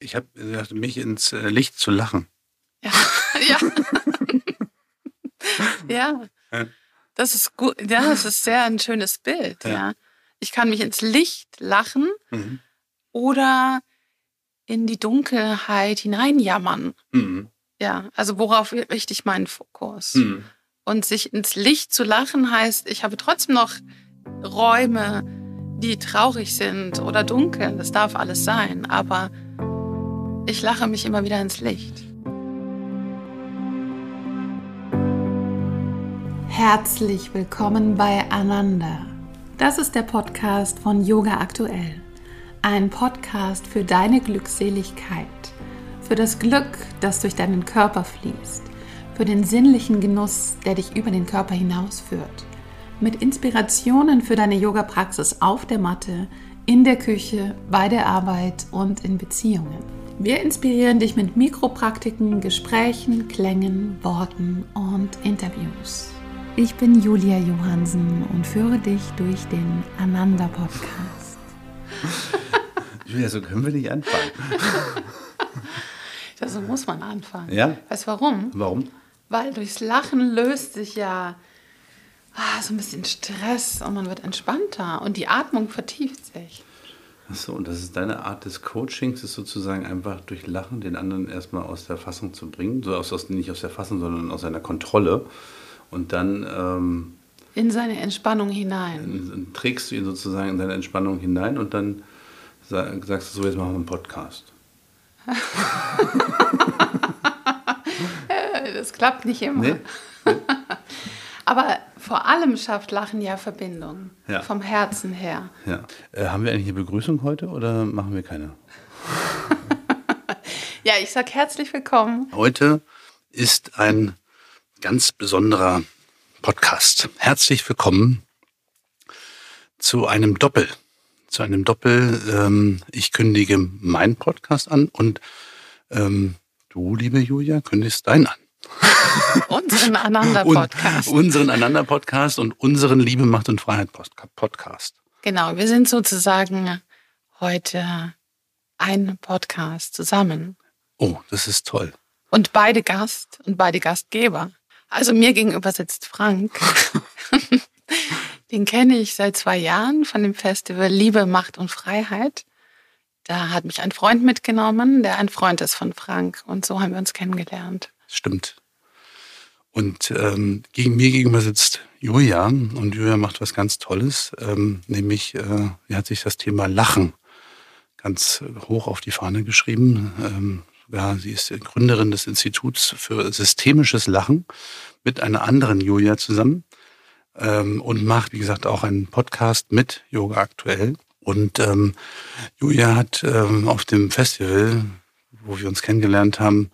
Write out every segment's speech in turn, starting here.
Ich habe gesagt, mich ins äh, Licht zu lachen. Ja. ja. ja. Ja. Das ist gut. Ja, das ist sehr ein schönes Bild. Ja. Ja. Ich kann mich ins Licht lachen Mhm. oder in die Dunkelheit hineinjammern. Mhm. Ja, also worauf richte ich meinen Fokus? Mhm. Und sich ins Licht zu lachen heißt, ich habe trotzdem noch Räume, die traurig sind oder dunkel. Das darf alles sein. Aber ich lache mich immer wieder ins Licht. Herzlich willkommen bei Ananda. Das ist der Podcast von Yoga Aktuell. Ein Podcast für deine Glückseligkeit, für das Glück, das durch deinen Körper fließt, für den sinnlichen Genuss, der dich über den Körper hinausführt, mit Inspirationen für deine Yoga-Praxis auf der Matte, in der Küche, bei der Arbeit und in Beziehungen. Wir inspirieren dich mit Mikropraktiken, Gesprächen, Klängen, Worten und Interviews. Ich bin Julia Johansen und führe dich durch den Ananda Podcast. Julia, so können wir nicht anfangen. Ja, so muss man anfangen. Ja? Weißt du warum? Warum? Weil durchs Lachen löst sich ja ah, so ein bisschen Stress und man wird entspannter und die Atmung vertieft sich. Achso, und das ist deine Art des Coachings, ist sozusagen einfach durch Lachen den anderen erstmal aus der Fassung zu bringen. So aus, aus, nicht aus der Fassung, sondern aus seiner Kontrolle. Und dann ähm, In seine Entspannung hinein. trägst du ihn sozusagen in deine Entspannung hinein und dann sa- sagst du so, jetzt machen wir einen Podcast. Das klappt nicht immer. Nee? Aber vor allem schafft Lachen ja Verbindung. Ja. Vom Herzen her. Ja. Äh, haben wir eigentlich eine Begrüßung heute oder machen wir keine? Ja, ich sag herzlich willkommen. Heute ist ein ganz besonderer Podcast. Herzlich willkommen zu einem Doppel. Zu einem Doppel. Ähm, ich kündige meinen Podcast an und ähm, du, liebe Julia, kündigst deinen an. Unseren Ananda-Podcast. Und unseren Einander-Podcast und unseren Liebe, Macht und Freiheit-Podcast. Genau, wir sind sozusagen heute ein Podcast zusammen. Oh, das ist toll. Und beide Gast und beide Gastgeber. Also mir gegenüber sitzt Frank. Den kenne ich seit zwei Jahren von dem Festival Liebe, Macht und Freiheit. Da hat mich ein Freund mitgenommen, der ein Freund ist von Frank. Und so haben wir uns kennengelernt. Stimmt. Und ähm, gegen mir gegenüber sitzt Julia und Julia macht was ganz Tolles, ähm, nämlich äh, sie hat sich das Thema Lachen ganz hoch auf die Fahne geschrieben. Ähm, ja, sie ist Gründerin des Instituts für systemisches Lachen mit einer anderen Julia zusammen ähm, und macht, wie gesagt, auch einen Podcast mit Yoga aktuell. Und ähm, Julia hat ähm, auf dem Festival, wo wir uns kennengelernt haben,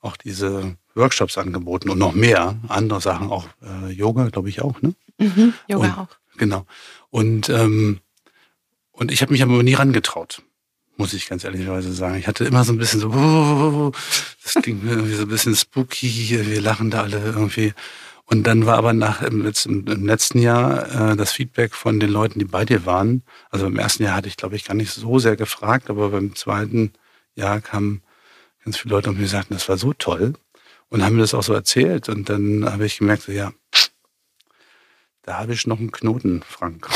auch diese Workshops angeboten und noch mehr andere Sachen, auch äh, Yoga, glaube ich auch, ne? Mhm, Yoga und, auch. Genau. Und, ähm, und ich habe mich aber nie rangetraut, muss ich ganz ehrlicherweise sagen. Ich hatte immer so ein bisschen so, "Oh, das klingt mir irgendwie so ein bisschen spooky, hier, wir lachen da alle irgendwie. Und dann war aber nach im, letzten- im letzten Jahr äh, das Feedback von den Leuten, die bei dir waren. Also im ersten Jahr hatte ich, glaube ich, gar nicht so sehr gefragt, aber beim zweiten Jahr kamen ganz viele Leute und mir sagten, das war so toll und haben mir das auch so erzählt. Und dann habe ich gemerkt, so, ja, da habe ich noch einen Knoten, Frank.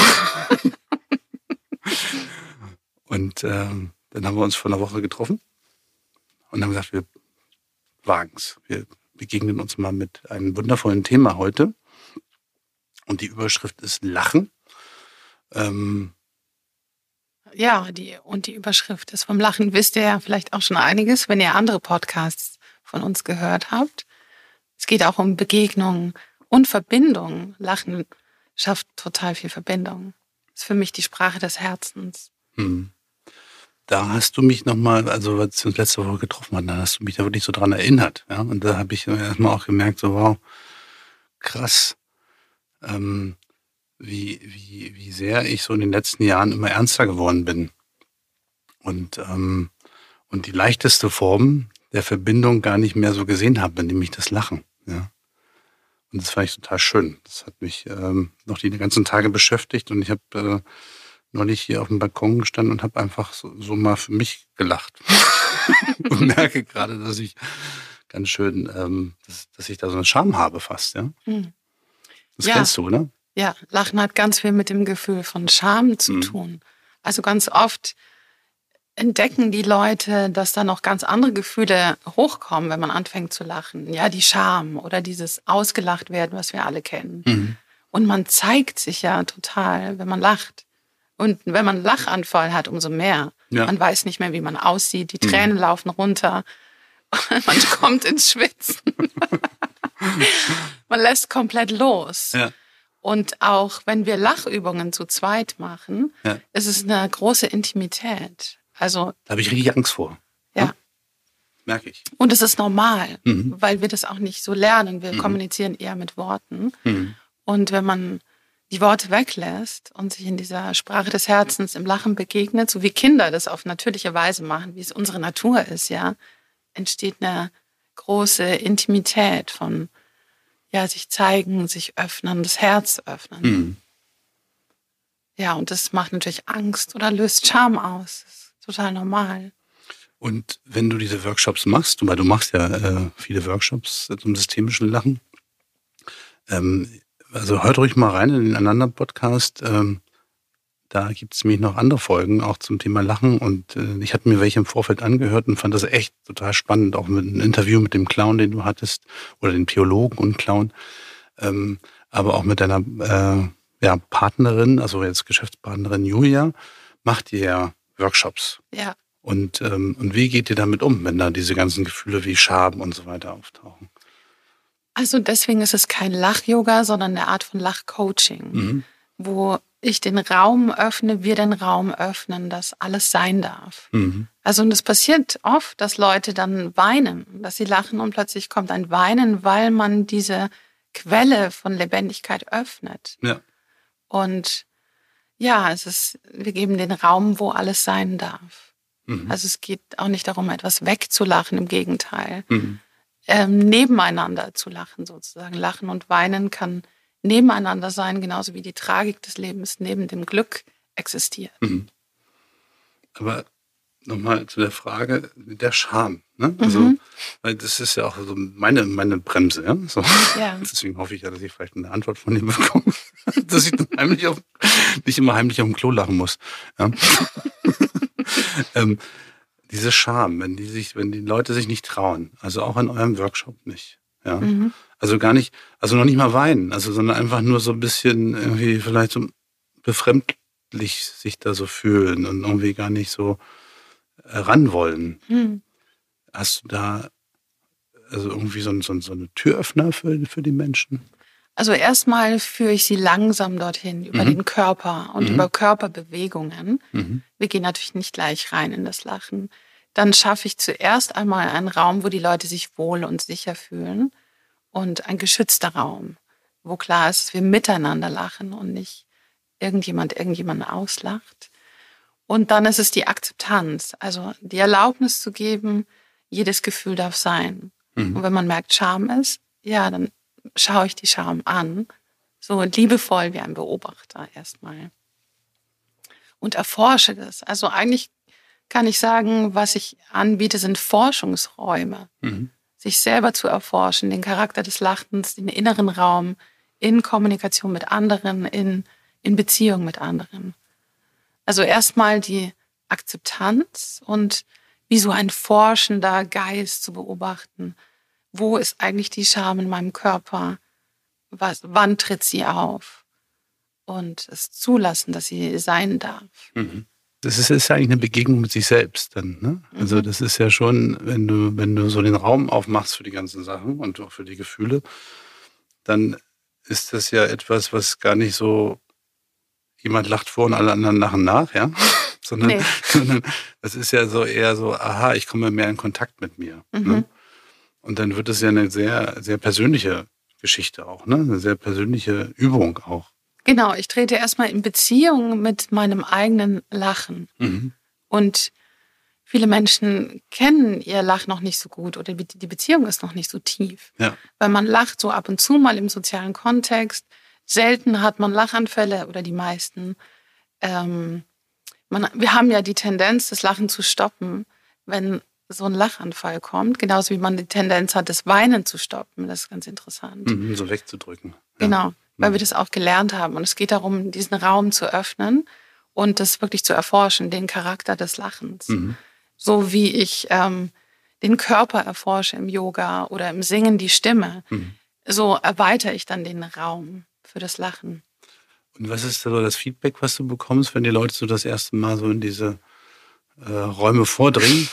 und ähm, dann haben wir uns vor einer Woche getroffen und haben gesagt, wir wagen's. Wir begegnen uns mal mit einem wundervollen Thema heute. Und die Überschrift ist Lachen. Ähm, Ja, die, und die Überschrift ist vom Lachen. Wisst ihr ja vielleicht auch schon einiges, wenn ihr andere Podcasts von uns gehört habt. Es geht auch um Begegnung und Verbindung. Lachen schafft total viel Verbindung. Ist für mich die Sprache des Herzens. hm. Da hast du mich nochmal, also als wir uns letzte Woche getroffen hatten, da hast du mich da wirklich so dran erinnert. Ja? Und da habe ich erstmal auch gemerkt, so wow, krass, ähm, wie, wie, wie sehr ich so in den letzten Jahren immer ernster geworden bin. Und, ähm, und die leichteste Form der Verbindung gar nicht mehr so gesehen habe, nämlich das Lachen. Ja? Und das fand ich total schön. Das hat mich ähm, noch die ganzen Tage beschäftigt und ich habe äh, neulich hier auf dem Balkon gestanden und habe einfach so, so mal für mich gelacht. und merke gerade, dass ich ganz schön, ähm, dass, dass, ich da so einen Charme habe fast, ja. Mhm. Das ja. kennst du, oder? Ja, Lachen hat ganz viel mit dem Gefühl von Scham zu mhm. tun. Also ganz oft entdecken die Leute, dass da noch ganz andere Gefühle hochkommen, wenn man anfängt zu lachen. Ja, die Scham oder dieses ausgelacht werden, was wir alle kennen. Mhm. Und man zeigt sich ja total, wenn man lacht. Und wenn man einen Lachanfall hat, umso mehr. Ja. Man weiß nicht mehr, wie man aussieht. Die mhm. Tränen mhm. laufen runter. man kommt ins Schwitzen. man lässt komplett los. Ja. Und auch wenn wir Lachübungen zu zweit machen, ja. ist es eine große Intimität. Also da habe ich richtig Angst vor. Ja. ja. Merke ich. Und es ist normal, mhm. weil wir das auch nicht so lernen. Wir mhm. kommunizieren eher mit Worten. Mhm. Und wenn man die Worte weglässt und sich in dieser Sprache des Herzens im Lachen begegnet, so wie Kinder das auf natürliche Weise machen, wie es unsere Natur ist, ja, entsteht eine große Intimität von ja, sich zeigen, sich öffnen, das Herz öffnen. Mhm. Ja, und das macht natürlich Angst oder löst Scham aus. Total normal. Und wenn du diese Workshops machst, weil du machst ja äh, viele Workshops zum systemischen Lachen, ähm, also hört ruhig mal rein in den anderen Podcast. Ähm, da gibt es nämlich noch andere Folgen, auch zum Thema Lachen. Und äh, ich hatte mir welche im Vorfeld angehört und fand das echt total spannend, auch mit einem Interview mit dem Clown, den du hattest, oder den Theologen und Clown, ähm, aber auch mit deiner äh, ja, Partnerin, also jetzt Geschäftspartnerin Julia, macht ihr ja Workshops. Ja. Und, ähm, und wie geht ihr damit um, wenn da diese ganzen Gefühle wie Scham und so weiter auftauchen? Also deswegen ist es kein Lach-Yoga, sondern eine Art von Lach-Coaching, mhm. wo ich den Raum öffne, wir den Raum öffnen, dass alles sein darf. Mhm. Also und es passiert oft, dass Leute dann weinen, dass sie lachen und plötzlich kommt ein Weinen, weil man diese Quelle von Lebendigkeit öffnet. Ja. Und ja, es ist, wir geben den Raum, wo alles sein darf. Mhm. Also es geht auch nicht darum, etwas wegzulachen, im Gegenteil. Mhm. Ähm, nebeneinander zu lachen sozusagen. Lachen und Weinen kann nebeneinander sein, genauso wie die Tragik des Lebens neben dem Glück existiert. Mhm. Aber nochmal zu der Frage der Scham. Ne? Also, mhm. weil das ist ja auch so meine, meine Bremse. Ja? So. ja? Deswegen hoffe ich ja, dass ich vielleicht eine Antwort von dir bekomme, dass ich dann heimlich auf, nicht immer heimlich auf dem Klo lachen muss. Ja? ähm, diese Scham, wenn die sich, wenn die Leute sich nicht trauen, also auch in eurem Workshop nicht. Ja. Mhm. Also gar nicht, also noch nicht mal weinen, also sondern einfach nur so ein bisschen irgendwie vielleicht so befremdlich sich da so fühlen und irgendwie gar nicht so ran wollen. Mhm. Hast du da also irgendwie so, so, so eine Türöffner für, für die Menschen? Also erstmal führe ich sie langsam dorthin über mhm. den Körper und mhm. über Körperbewegungen. Mhm. Wir gehen natürlich nicht gleich rein in das Lachen. Dann schaffe ich zuerst einmal einen Raum, wo die Leute sich wohl und sicher fühlen und ein geschützter Raum, wo klar ist, dass wir miteinander lachen und nicht irgendjemand irgendjemanden auslacht. Und dann ist es die Akzeptanz, also die Erlaubnis zu geben, jedes Gefühl darf sein. Mhm. Und wenn man merkt, Scham ist, ja, dann schaue ich die Scham an, so liebevoll wie ein Beobachter erstmal. Und erforsche das. Also eigentlich kann ich sagen, was ich anbiete, sind Forschungsräume. Mhm sich selber zu erforschen, den Charakter des Lachens, den inneren Raum in Kommunikation mit anderen, in, in Beziehung mit anderen. Also erstmal die Akzeptanz und wie so ein forschender Geist zu beobachten. Wo ist eigentlich die Scham in meinem Körper? Was, wann tritt sie auf? Und es zulassen, dass sie sein darf. Mhm das ist, ist ja eigentlich eine Begegnung mit sich selbst dann. Ne? Also mhm. das ist ja schon, wenn du, wenn du so den Raum aufmachst für die ganzen Sachen und auch für die Gefühle, dann ist das ja etwas, was gar nicht so jemand lacht vor und alle anderen lachen nach, ja. sondern, nee. sondern das ist ja so eher so, aha, ich komme mehr in Kontakt mit mir. Ne? Mhm. Ne? Und dann wird es ja eine sehr, sehr persönliche Geschichte auch, ne? Eine sehr persönliche Übung auch. Genau, ich trete erstmal in Beziehung mit meinem eigenen Lachen. Mhm. Und viele Menschen kennen ihr Lachen noch nicht so gut oder die Beziehung ist noch nicht so tief. Ja. Weil man lacht so ab und zu mal im sozialen Kontext. Selten hat man Lachanfälle oder die meisten. Ähm, man, wir haben ja die Tendenz, das Lachen zu stoppen, wenn so ein Lachanfall kommt, genauso wie man die Tendenz hat, das Weinen zu stoppen. Das ist ganz interessant. Mhm, so wegzudrücken. Ja. Genau, weil mhm. wir das auch gelernt haben. Und es geht darum, diesen Raum zu öffnen und das wirklich zu erforschen, den Charakter des Lachens. Mhm. So wie ich ähm, den Körper erforsche im Yoga oder im Singen die Stimme, mhm. so erweitere ich dann den Raum für das Lachen. Und was ist so das Feedback, was du bekommst, wenn die Leute so das erste Mal so in diese äh, Räume vordringen?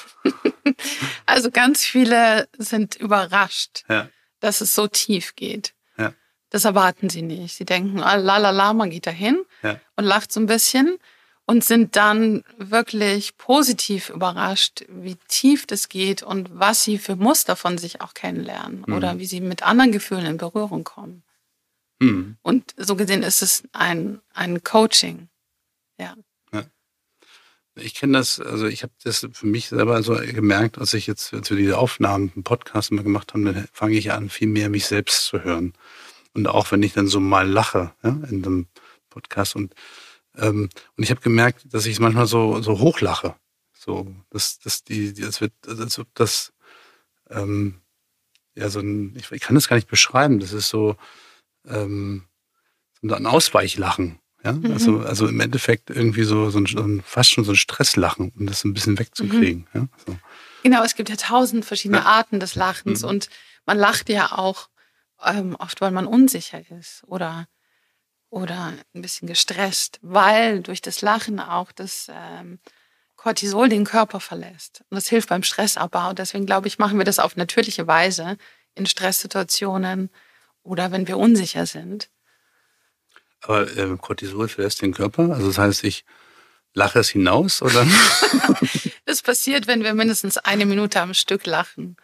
also ganz viele sind überrascht, ja. dass es so tief geht. Ja. Das erwarten sie nicht. Sie denken, ah, la la la, man geht dahin ja. und lacht so ein bisschen und sind dann wirklich positiv überrascht, wie tief das geht und was sie für Muster von sich auch kennenlernen mhm. oder wie sie mit anderen Gefühlen in Berührung kommen. Mhm. Und so gesehen ist es ein, ein Coaching. Ja. Ich kenne das, also ich habe das für mich selber so gemerkt, als ich jetzt, als wir diese Aufnahmen, einen Podcast immer gemacht haben, dann fange ich an, viel mehr mich selbst zu hören. Und auch wenn ich dann so mal lache ja, in einem Podcast und ähm, und ich habe gemerkt, dass ich manchmal so, so hochlache. So, dass, dass die, das wird, als ob das, ähm, ja, so ein, ich, ich kann das gar nicht beschreiben. Das ist so, ähm, so ein Ausweichlachen. Ja? Mhm. Also, also im Endeffekt irgendwie so, so, ein, so ein, fast schon so ein Stresslachen, um das ein bisschen wegzukriegen. Mhm. Ja? So. Genau, es gibt ja tausend verschiedene ja. Arten des Lachens mhm. und man lacht ja auch ähm, oft, weil man unsicher ist oder oder ein bisschen gestresst, weil durch das Lachen auch das ähm, Cortisol den Körper verlässt. Und das hilft beim Stressabbau. Deswegen glaube ich, machen wir das auf natürliche Weise in Stresssituationen oder wenn wir unsicher sind. Aber äh, Cortisol verlässt den Körper? Also das heißt, ich lache es hinaus, oder? das passiert, wenn wir mindestens eine Minute am Stück lachen.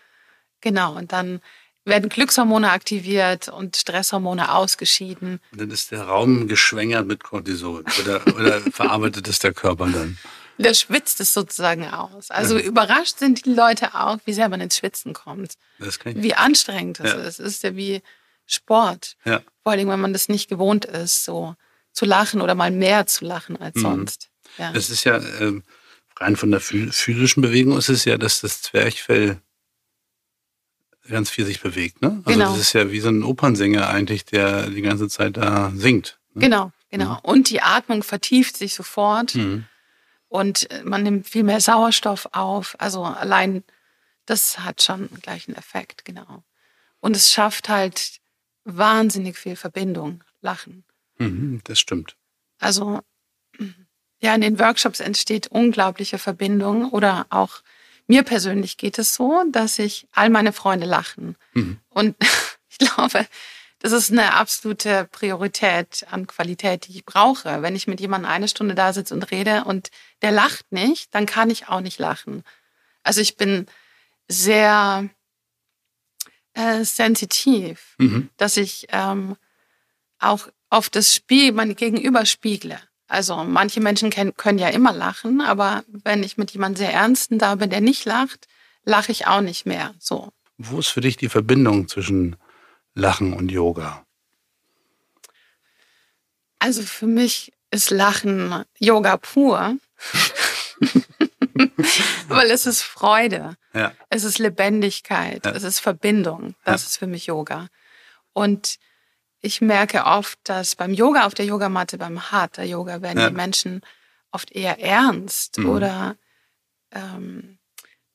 Genau, und dann werden Glückshormone aktiviert und Stresshormone ausgeschieden. Dann ist der Raum geschwängert mit Cortisol oder, oder verarbeitet es der Körper dann? Der schwitzt es sozusagen aus. Also ja. überrascht sind die Leute auch, wie sehr man ins Schwitzen kommt. Das kann ich. Wie anstrengend das ja. ist. Es ist ja wie Sport. Ja. Vor allem, wenn man das nicht gewohnt ist, so zu lachen oder mal mehr zu lachen als mhm. sonst. Ja. Das ist ja äh, rein von der physischen Bewegung ist es ja, dass das Zwerchfell ganz viel sich bewegt. Ne? Also genau. das ist ja wie so ein Opernsänger eigentlich, der die ganze Zeit da singt. Ne? Genau, genau. Mhm. Und die Atmung vertieft sich sofort mhm. und äh, man nimmt viel mehr Sauerstoff auf. Also allein das hat schon gleich einen Effekt, genau. Und es schafft halt wahnsinnig viel Verbindung, Lachen. Mhm, das stimmt. Also ja, in den Workshops entsteht unglaubliche Verbindung oder auch mir persönlich geht es so, dass ich all meine Freunde lachen. Mhm. Und ich glaube, das ist eine absolute Priorität an Qualität, die ich brauche. Wenn ich mit jemandem eine Stunde da sitze und rede und der lacht nicht, dann kann ich auch nicht lachen. Also ich bin sehr äh, sensitiv, mhm. dass ich ähm, auch auf das Spiel, mein Gegenüber spiegle. Also manche Menschen können ja immer lachen, aber wenn ich mit jemandem sehr ernsten da bin, der nicht lacht, lache ich auch nicht mehr. So. Wo ist für dich die Verbindung zwischen Lachen und Yoga? Also für mich ist Lachen Yoga pur. Weil es ist Freude. Ja. Es ist Lebendigkeit. Ja. Es ist Verbindung. Das ja. ist für mich Yoga. Und ich merke oft, dass beim Yoga auf der Yogamatte, beim Hatha Yoga werden die Menschen oft eher ernst mhm. oder ähm,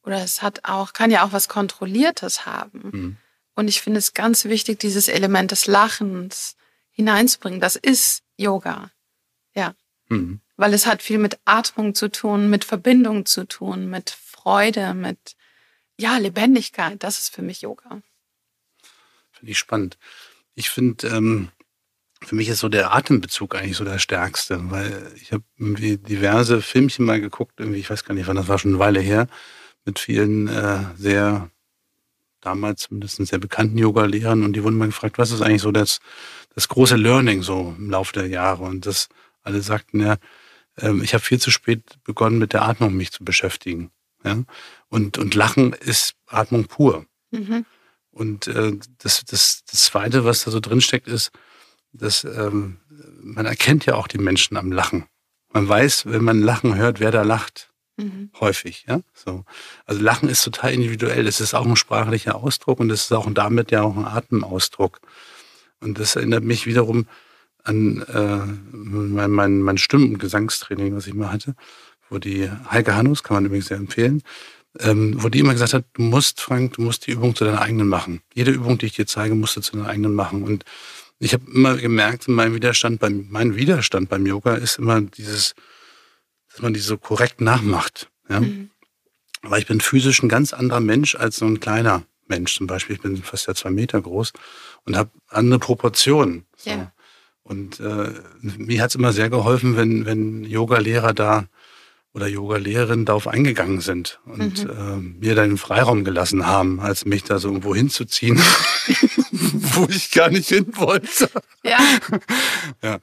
oder es hat auch kann ja auch was Kontrolliertes haben. Mhm. Und ich finde es ganz wichtig, dieses Element des Lachens hineinzubringen. Das ist Yoga, ja, mhm. Weil es hat viel mit Atmung zu tun, mit Verbindung zu tun, mit Freude, mit ja Lebendigkeit. Das ist für mich Yoga. Finde ich spannend. Ich finde, ähm, für mich ist so der Atembezug eigentlich so der stärkste, weil ich habe irgendwie diverse Filmchen mal geguckt, irgendwie, ich weiß gar nicht wann, das war schon eine Weile her, mit vielen äh, sehr, damals zumindest sehr bekannten Yoga-Lehrern und die wurden mal gefragt, was ist eigentlich so das, das große Learning so im Laufe der Jahre und das alle sagten ja, ich habe viel zu spät begonnen mit der Atmung mich zu beschäftigen. Ja? Und, und Lachen ist Atmung pur. Mhm. Und äh, das, das, das Zweite, was da so drin steckt, ist, dass ähm, man erkennt ja auch die Menschen am Lachen. Man weiß, wenn man Lachen hört, wer da lacht. Mhm. Häufig, ja. So. Also Lachen ist total individuell. Es ist auch ein sprachlicher Ausdruck und es ist auch damit ja auch ein Atemausdruck. Und das erinnert mich wiederum an äh, mein, mein, mein Stimmen- und Gesangstraining, was ich mal hatte, wo die Heike Hannus, kann man übrigens sehr empfehlen, ähm, wo die immer gesagt hat, du musst, Frank, du musst die Übung zu deiner eigenen machen. Jede Übung, die ich dir zeige, musst du zu deiner eigenen machen. Und ich habe immer gemerkt, mein Widerstand beim, mein Widerstand beim Yoga ist immer dieses, dass man die so korrekt nachmacht. Ja? Mhm. Weil ich bin physisch ein ganz anderer Mensch als so ein kleiner Mensch zum Beispiel. Ich bin fast ja zwei Meter groß und habe andere Proportionen. So. Ja. Und äh, mir hat es immer sehr geholfen, wenn, wenn Yoga-Lehrer da oder Yoga-Lehrerinnen darauf eingegangen sind und mhm. äh, mir dann den Freiraum gelassen haben, als mich da so irgendwo hinzuziehen, wo ich gar nicht hin wollte. Ja. ja.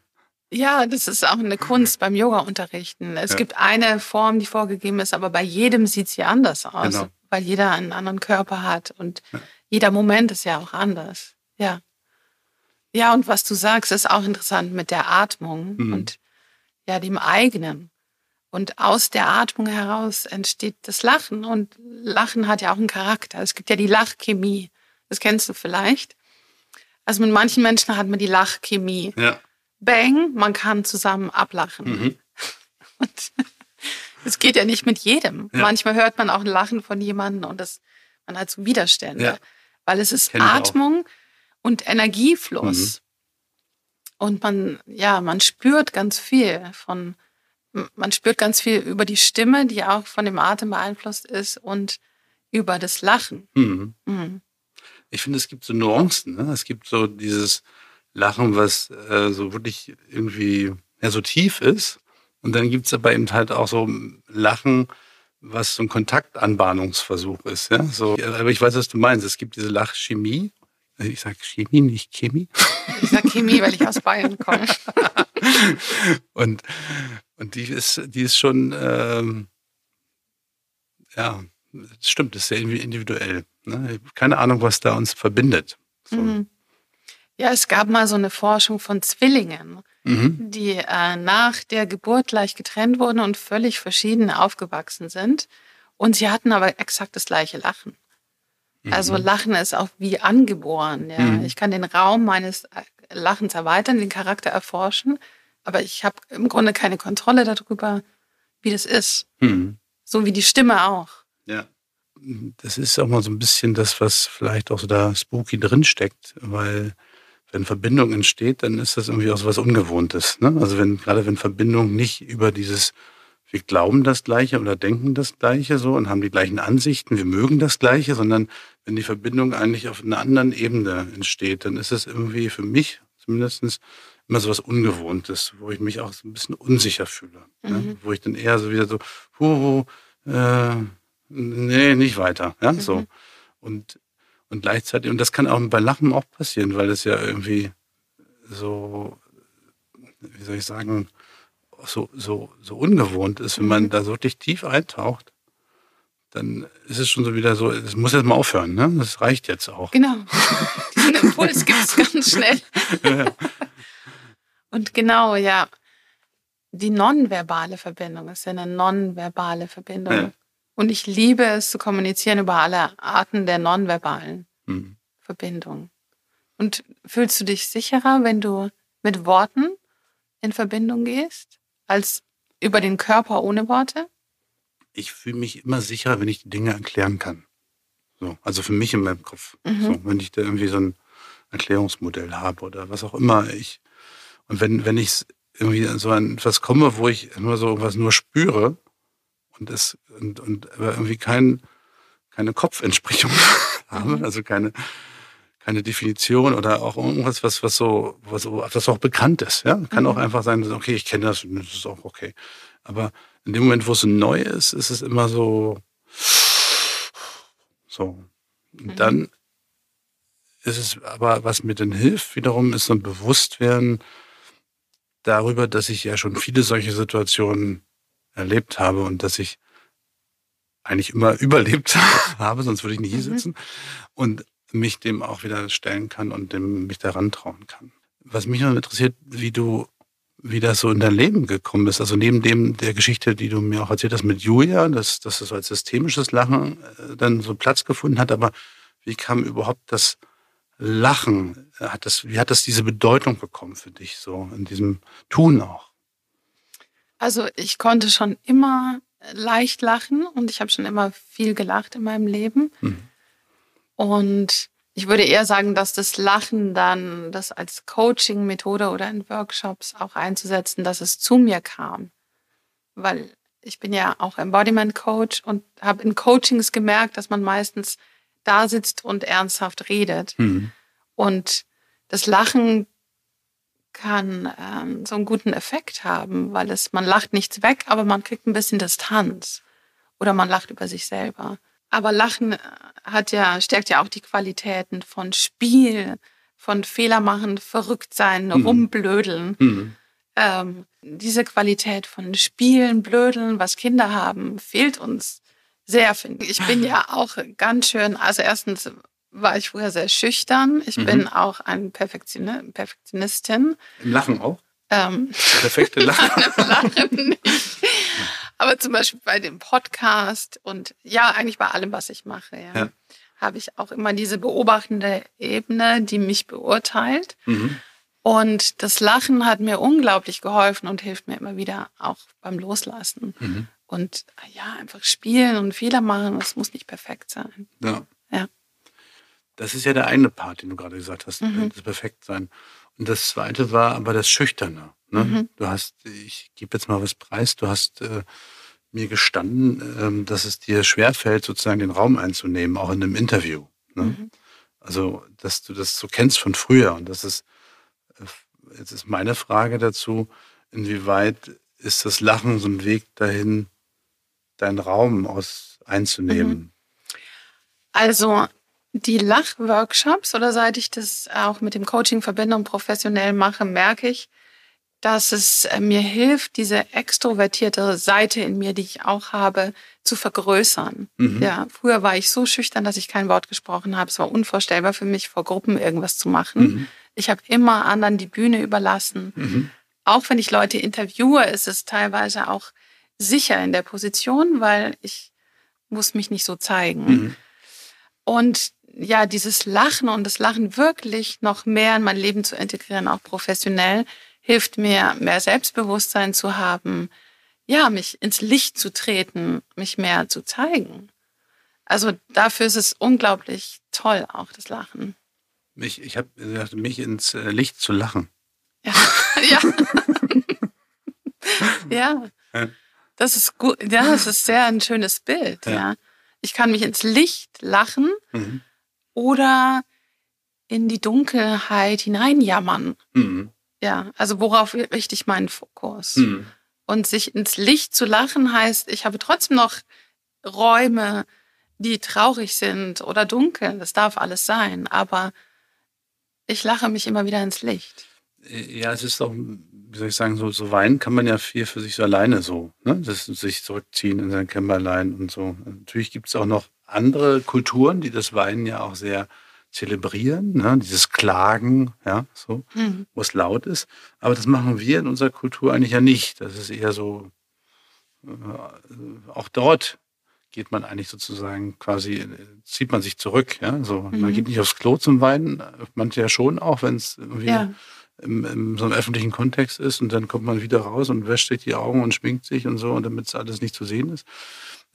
Ja, das ist auch eine Kunst beim Yoga-Unterrichten. Es ja. gibt eine Form, die vorgegeben ist, aber bei jedem sieht sie anders aus, genau. weil jeder einen anderen Körper hat und ja. jeder Moment ist ja auch anders. Ja. Ja, und was du sagst, ist auch interessant mit der Atmung mhm. und ja, dem eigenen. Und aus der Atmung heraus entsteht das Lachen. Und Lachen hat ja auch einen Charakter. Es gibt ja die Lachchemie. Das kennst du vielleicht. Also mit manchen Menschen hat man die Lachchemie. Ja. Bang, man kann zusammen ablachen. Mhm. Und es geht ja nicht mit jedem. Ja. Manchmal hört man auch ein Lachen von jemandem und das, man hat so Widerstände. Ja. Weil es ist Atmung und Energiefluss. Mhm. Und man, ja, man spürt ganz viel von, man spürt ganz viel über die Stimme, die auch von dem Atem beeinflusst ist und über das Lachen. Mhm. Mhm. Ich finde, es gibt so Nuancen. Ne? Es gibt so dieses Lachen, was äh, so wirklich irgendwie ja, so tief ist. Und dann gibt es aber eben halt auch so Lachen, was so ein Kontaktanbahnungsversuch ist. Ja? So, aber ich weiß, was du meinst. Es gibt diese Lachchemie also ich sage Chemie, nicht Chemie. Ich sage Chemie, weil ich aus Bayern komme. und, und die ist, die ist schon, ähm, ja, das stimmt, das ist sehr individuell. Ne? Keine Ahnung, was da uns verbindet. So. Mhm. Ja, es gab mal so eine Forschung von Zwillingen, mhm. die äh, nach der Geburt gleich getrennt wurden und völlig verschieden aufgewachsen sind. Und sie hatten aber exakt das gleiche Lachen. Also mhm. Lachen ist auch wie angeboren. Ja. Mhm. Ich kann den Raum meines äh, Lachens erweitern, den Charakter erforschen, aber ich habe im Grunde keine Kontrolle darüber, wie das ist. Mhm. So wie die Stimme auch. Ja. Das ist auch mal so ein bisschen das, was vielleicht auch so da spooky drinsteckt, weil wenn Verbindung entsteht, dann ist das irgendwie auch so was Ungewohntes. Ne? Also wenn, gerade wenn Verbindung nicht über dieses wir glauben das Gleiche oder denken das Gleiche so und haben die gleichen Ansichten, wir mögen das Gleiche, sondern wenn die Verbindung eigentlich auf einer anderen Ebene entsteht, dann ist es irgendwie für mich zumindest immer so was Ungewohntes, wo ich mich auch so ein bisschen unsicher fühle. Ne? Mhm. Ne? Wo ich dann eher so wieder so, hu, äh, nee, nicht weiter. Ja, mhm. so. Und, und gleichzeitig, und das kann auch bei Lachen auch passieren, weil es ja irgendwie so, wie soll ich sagen, so, so, so ungewohnt ist, wenn man mhm. da wirklich tief eintaucht, dann ist es schon so wieder so, es muss jetzt mal aufhören, ne? Das reicht jetzt auch. Genau. Diesen Impuls gibt es ganz schnell. ja. Und genau, ja. Die nonverbale Verbindung ist ja eine nonverbale Verbindung. Ja. Und ich liebe es zu kommunizieren über alle Arten der nonverbalen mhm. Verbindung. Und fühlst du dich sicherer, wenn du mit Worten in Verbindung gehst? als über den Körper ohne Worte? Ich fühle mich immer sicherer, wenn ich die Dinge erklären kann. So, also für mich in meinem Kopf. Mhm. So, wenn ich da irgendwie so ein Erklärungsmodell habe oder was auch immer ich. Und wenn, wenn ich irgendwie so an etwas komme, wo ich nur so irgendwas nur spüre und es und, und aber irgendwie kein, keine Kopfentsprechung habe, mhm. also keine, keine Definition oder auch irgendwas, was, was so, was, was auch bekannt ist. Ja? Kann mhm. auch einfach sein, okay, ich kenne das und das ist auch okay. Aber in dem Moment, wo es neu ist, ist es immer so, so. Und mhm. dann ist es aber, was mir dann hilft, wiederum, ist so ein Bewusstwerden darüber, dass ich ja schon viele solche Situationen erlebt habe und dass ich eigentlich immer überlebt habe, sonst würde ich nicht hier mhm. sitzen. Und mich dem auch wieder stellen kann und dem, mich daran trauen kann. Was mich noch interessiert, wie du, wie das so in dein Leben gekommen ist. Also neben dem der Geschichte, die du mir auch erzählt hast mit Julia, dass, dass es so als systemisches Lachen äh, dann so Platz gefunden hat, aber wie kam überhaupt das Lachen? Hat das, wie hat das diese Bedeutung bekommen für dich so in diesem Tun auch? Also ich konnte schon immer leicht lachen und ich habe schon immer viel gelacht in meinem Leben. Mhm. Und ich würde eher sagen, dass das Lachen dann, das als Coaching-Methode oder in Workshops auch einzusetzen, dass es zu mir kam. Weil ich bin ja auch Embodiment-Coach und habe in Coachings gemerkt, dass man meistens da sitzt und ernsthaft redet. Mhm. Und das Lachen kann ähm, so einen guten Effekt haben, weil es, man lacht nichts weg, aber man kriegt ein bisschen Distanz. Oder man lacht über sich selber. Aber Lachen äh, hat ja, stärkt ja auch die Qualitäten von Spiel, von Fehler machen, verrückt sein, mhm. rumblödeln. Mhm. Ähm, diese Qualität von Spielen, Blödeln, was Kinder haben, fehlt uns sehr, finde ich. Ich bin ja auch ganz schön, also erstens war ich früher sehr schüchtern. Ich mhm. bin auch ein Perfektion, Perfektionistin. Im Lachen auch? Ähm, Perfekte Lachen. Lachen nicht. Aber zum Beispiel bei dem Podcast und ja, eigentlich bei allem, was ich mache, ja, ja. habe ich auch immer diese beobachtende Ebene, die mich beurteilt. Mhm. Und das Lachen hat mir unglaublich geholfen und hilft mir immer wieder auch beim Loslassen. Mhm. Und ja, einfach spielen und Fehler machen, es muss nicht perfekt sein. Ja. ja. Das ist ja der eine Part, den du gerade gesagt hast, mhm. das Perfektsein. Und das zweite war aber das Schüchterne. Ne? Mhm. Du hast, ich gebe jetzt mal was preis, du hast äh, mir gestanden, ähm, dass es dir schwerfällt, sozusagen den Raum einzunehmen, auch in einem Interview. Ne? Mhm. Also, dass du das so kennst von früher. Und das ist, äh, jetzt ist meine Frage dazu, inwieweit ist das Lachen so ein Weg dahin, deinen Raum aus einzunehmen? Mhm. Also, die Lachworkshops oder seit ich das auch mit dem Coaching verbinde und professionell mache, merke ich, dass es äh, mir hilft, diese extrovertierte Seite in mir, die ich auch habe, zu vergrößern. Mhm. Ja, früher war ich so schüchtern, dass ich kein Wort gesprochen habe. Es war unvorstellbar für mich, vor Gruppen irgendwas zu machen. Mhm. Ich habe immer anderen die Bühne überlassen. Mhm. Auch wenn ich Leute interviewe, ist es teilweise auch sicher in der Position, weil ich muss mich nicht so zeigen. Mhm. Und ja, dieses Lachen und das Lachen wirklich noch mehr in mein Leben zu integrieren, auch professionell, hilft mir, mehr Selbstbewusstsein zu haben, ja, mich ins Licht zu treten, mich mehr zu zeigen. Also dafür ist es unglaublich toll, auch das Lachen. Mich, ich habe gesagt, mich ins äh, Licht zu lachen. Ja, ja. ja. Das ist gut. Ja, das ist sehr ein schönes Bild. Ja. ja. Ich kann mich ins Licht lachen mhm. Oder in die Dunkelheit hineinjammern. Mhm. Ja, also worauf richte ich meinen Fokus? Mhm. Und sich ins Licht zu lachen heißt, ich habe trotzdem noch Räume, die traurig sind oder dunkel. Das darf alles sein. Aber ich lache mich immer wieder ins Licht. Ja, es ist doch, wie soll ich sagen, so, so weinen kann man ja viel für sich so alleine so. Ne? Das sich zurückziehen in sein Kämmerlein und so. Natürlich gibt es auch noch andere Kulturen, die das Weinen ja auch sehr zelebrieren, ne? dieses Klagen, ja, so, mhm. wo es laut ist. Aber das machen wir in unserer Kultur eigentlich ja nicht. Das ist eher so, äh, auch dort geht man eigentlich sozusagen quasi, zieht man sich zurück, ja, so. Mhm. Man geht nicht aufs Klo zum Weinen, manche ja schon auch, wenn es irgendwie ja. im, im, so einem öffentlichen Kontext ist und dann kommt man wieder raus und wäscht sich die Augen und schminkt sich und so, und damit es alles nicht zu sehen ist.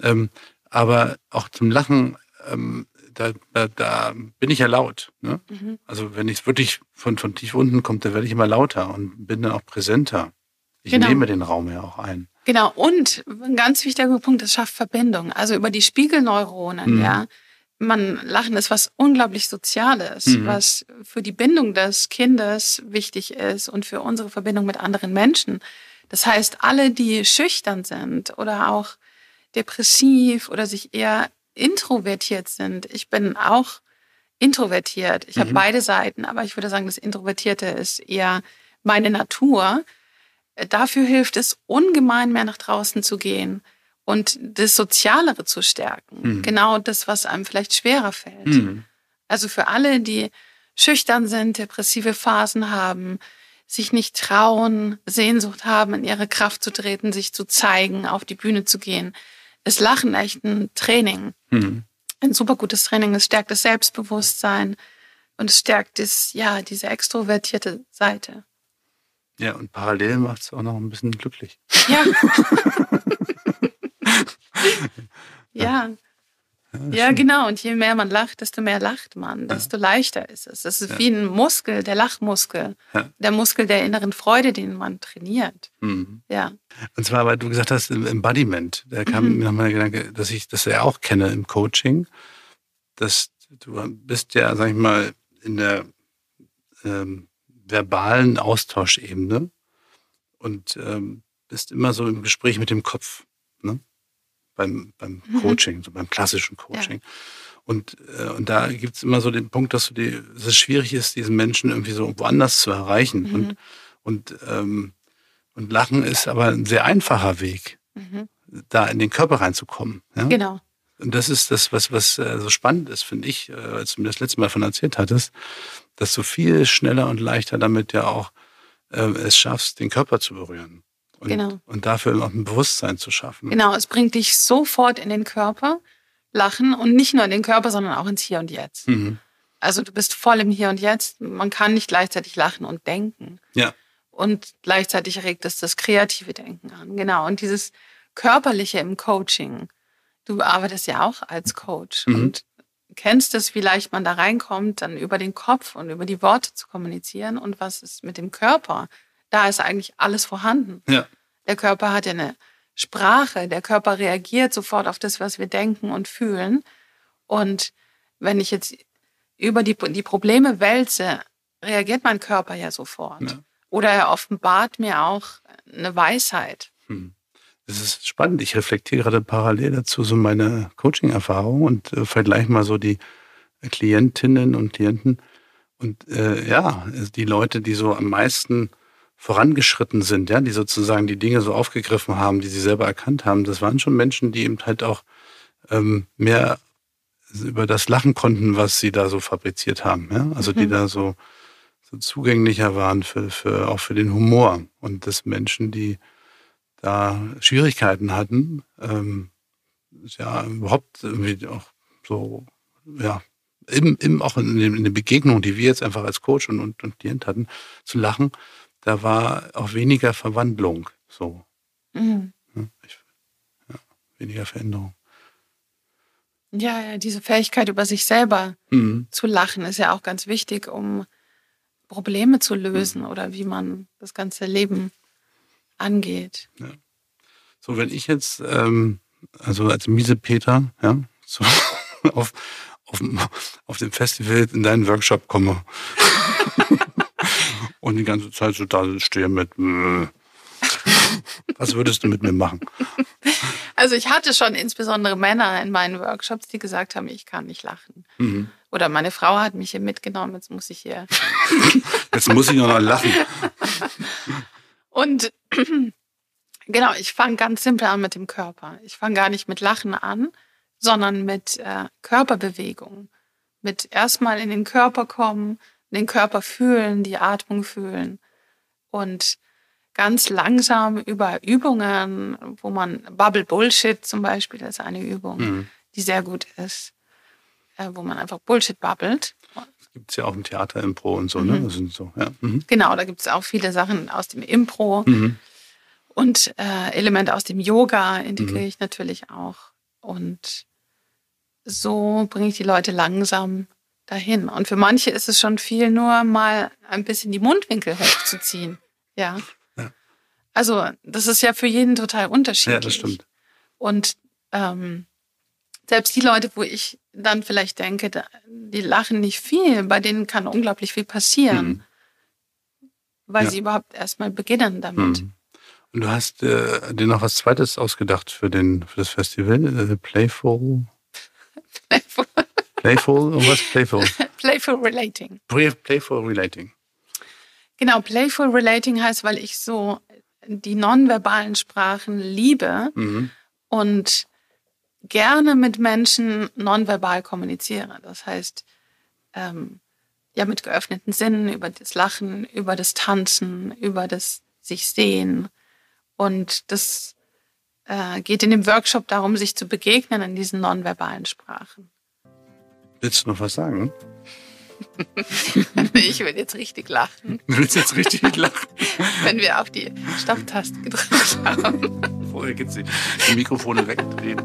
Ähm, aber auch zum Lachen ähm, da, da, da bin ich ja laut. Ne? Mhm. Also wenn ich wirklich von, von tief unten kommt, da werde ich immer lauter und bin dann auch präsenter. Ich genau. nehme den Raum ja auch ein. Genau, und ein ganz wichtiger Punkt, das schafft Verbindung. Also über die Spiegelneuronen, mhm. ja. Man, Lachen ist was unglaublich Soziales, mhm. was für die Bindung des Kindes wichtig ist und für unsere Verbindung mit anderen Menschen. Das heißt, alle, die schüchtern sind oder auch depressiv oder sich eher introvertiert sind. Ich bin auch introvertiert. Ich mhm. habe beide Seiten, aber ich würde sagen, das Introvertierte ist eher meine Natur. Dafür hilft es ungemein mehr nach draußen zu gehen und das Sozialere zu stärken. Mhm. Genau das, was einem vielleicht schwerer fällt. Mhm. Also für alle, die schüchtern sind, depressive Phasen haben, sich nicht trauen, Sehnsucht haben, in ihre Kraft zu treten, sich zu zeigen, auf die Bühne zu gehen, ist Lachen echt ein Training. Mhm. Ein super gutes Training. Es stärkt das Selbstbewusstsein und es stärkt das, ja, diese extrovertierte Seite. Ja, und parallel macht es auch noch ein bisschen glücklich. Ja. ja. Ja, genau. Und je mehr man lacht, desto mehr lacht man, desto ja. leichter ist es. Es ist ja. wie ein Muskel, der Lachmuskel, ja. der Muskel der inneren Freude, den man trainiert. Mhm. Ja. Und zwar, weil du gesagt hast, im Embodiment, da kam mhm. mir nochmal der Gedanke, dass ich das ja auch kenne im Coaching, dass du bist ja, sag ich mal, in der ähm, verbalen Austauschebene und ähm, bist immer so im Gespräch mit dem Kopf. Ne? Beim, beim mhm. Coaching, so beim klassischen Coaching. Ja. Und, äh, und da gibt es immer so den Punkt, dass, du die, dass es schwierig ist, diesen Menschen irgendwie so woanders zu erreichen. Mhm. Und, und, ähm, und Lachen ist aber ein sehr einfacher Weg, mhm. da in den Körper reinzukommen. Ja? Genau. Und das ist das, was, was äh, so spannend ist, finde ich, äh, als du mir das letzte Mal von erzählt hattest, dass du viel schneller und leichter damit ja auch äh, es schaffst, den Körper zu berühren. Und, genau. und dafür auch ein Bewusstsein zu schaffen. Genau, es bringt dich sofort in den Körper, Lachen und nicht nur in den Körper, sondern auch ins Hier und Jetzt. Mhm. Also du bist voll im Hier und Jetzt. Man kann nicht gleichzeitig lachen und denken. Ja. Und gleichzeitig regt es das kreative Denken an. Genau. Und dieses Körperliche im Coaching. Du arbeitest ja auch als Coach mhm. und kennst es, wie leicht man da reinkommt, dann über den Kopf und über die Worte zu kommunizieren und was ist mit dem Körper da ist eigentlich alles vorhanden. Ja. Der Körper hat ja eine Sprache, der Körper reagiert sofort auf das, was wir denken und fühlen. Und wenn ich jetzt über die, die Probleme wälze, reagiert mein Körper ja sofort. Ja. Oder er offenbart mir auch eine Weisheit. Hm. Das ist spannend. Ich reflektiere gerade parallel dazu so meine Coaching-Erfahrung und äh, vergleiche mal so die Klientinnen und Klienten. Und äh, ja, die Leute, die so am meisten vorangeschritten sind, ja, die sozusagen die Dinge so aufgegriffen haben, die sie selber erkannt haben, das waren schon Menschen, die eben halt auch ähm, mehr über das lachen konnten, was sie da so fabriziert haben, ja, also mhm. die da so, so zugänglicher waren für, für auch für den Humor und das Menschen, die da Schwierigkeiten hatten, ähm, ja überhaupt irgendwie auch so ja im, im auch in, in der Begegnung, die wir jetzt einfach als Coach und, und, und Klient hatten, zu lachen, da war auch weniger Verwandlung so. Mhm. Ich, ja, weniger Veränderung. Ja, ja, diese Fähigkeit über sich selber mhm. zu lachen ist ja auch ganz wichtig, um Probleme zu lösen mhm. oder wie man das ganze Leben angeht. Ja. So, wenn ich jetzt, ähm, also als miese Peter, ja, so auf, auf, auf dem Festival in deinen Workshop komme und die ganze Zeit so da stehe mit, äh, was würdest du mit mir machen? Also ich hatte schon insbesondere Männer in meinen Workshops, die gesagt haben, ich kann nicht lachen. Mhm. Oder meine Frau hat mich hier mitgenommen, jetzt muss ich hier. jetzt muss ich noch lachen. Und genau, ich fange ganz simpel an mit dem Körper. Ich fange gar nicht mit Lachen an, sondern mit äh, Körperbewegung. Mit erstmal in den Körper kommen, den Körper fühlen, die Atmung fühlen und ganz langsam über Übungen, wo man Bubble Bullshit zum Beispiel, das ist eine Übung, mhm. die sehr gut ist, äh, wo man einfach Bullshit babbelt. Das gibt es ja auch im Theater Impro und so, ne? mhm. ne? Das sind so, ja. Mhm. Genau, da gibt es auch viele Sachen aus dem Impro mhm. und äh, Elemente aus dem Yoga integriere mhm. ich natürlich auch. Und so bringe ich die Leute langsam dahin. Und für manche ist es schon viel, nur mal ein bisschen die Mundwinkel hochzuziehen. Ja. ja. Also, das ist ja für jeden total unterschiedlich. Ja, das stimmt. Und ähm, selbst die Leute, wo ich dann vielleicht denke, die lachen nicht viel, bei denen kann unglaublich viel passieren, mhm. weil ja. sie überhaupt erstmal beginnen damit. Mhm. Und du hast äh, dir noch was Zweites ausgedacht für, den, für das Festival, äh, Playful. Playful und was Playful? playful Relating. Playful Relating. Genau, Playful Relating heißt, weil ich so die nonverbalen Sprachen liebe mhm. und gerne mit Menschen nonverbal kommuniziere. Das heißt, ähm, ja mit geöffneten Sinnen, über das Lachen, über das Tanzen, über das sich sehen. Und das äh, geht in dem Workshop darum, sich zu begegnen in diesen nonverbalen Sprachen. Willst du noch was sagen? ich will jetzt richtig lachen. Du willst jetzt richtig lachen? Wenn wir auf die Stopptaste gedrückt haben. Vorher geht's die Mikrofone wegdrehen.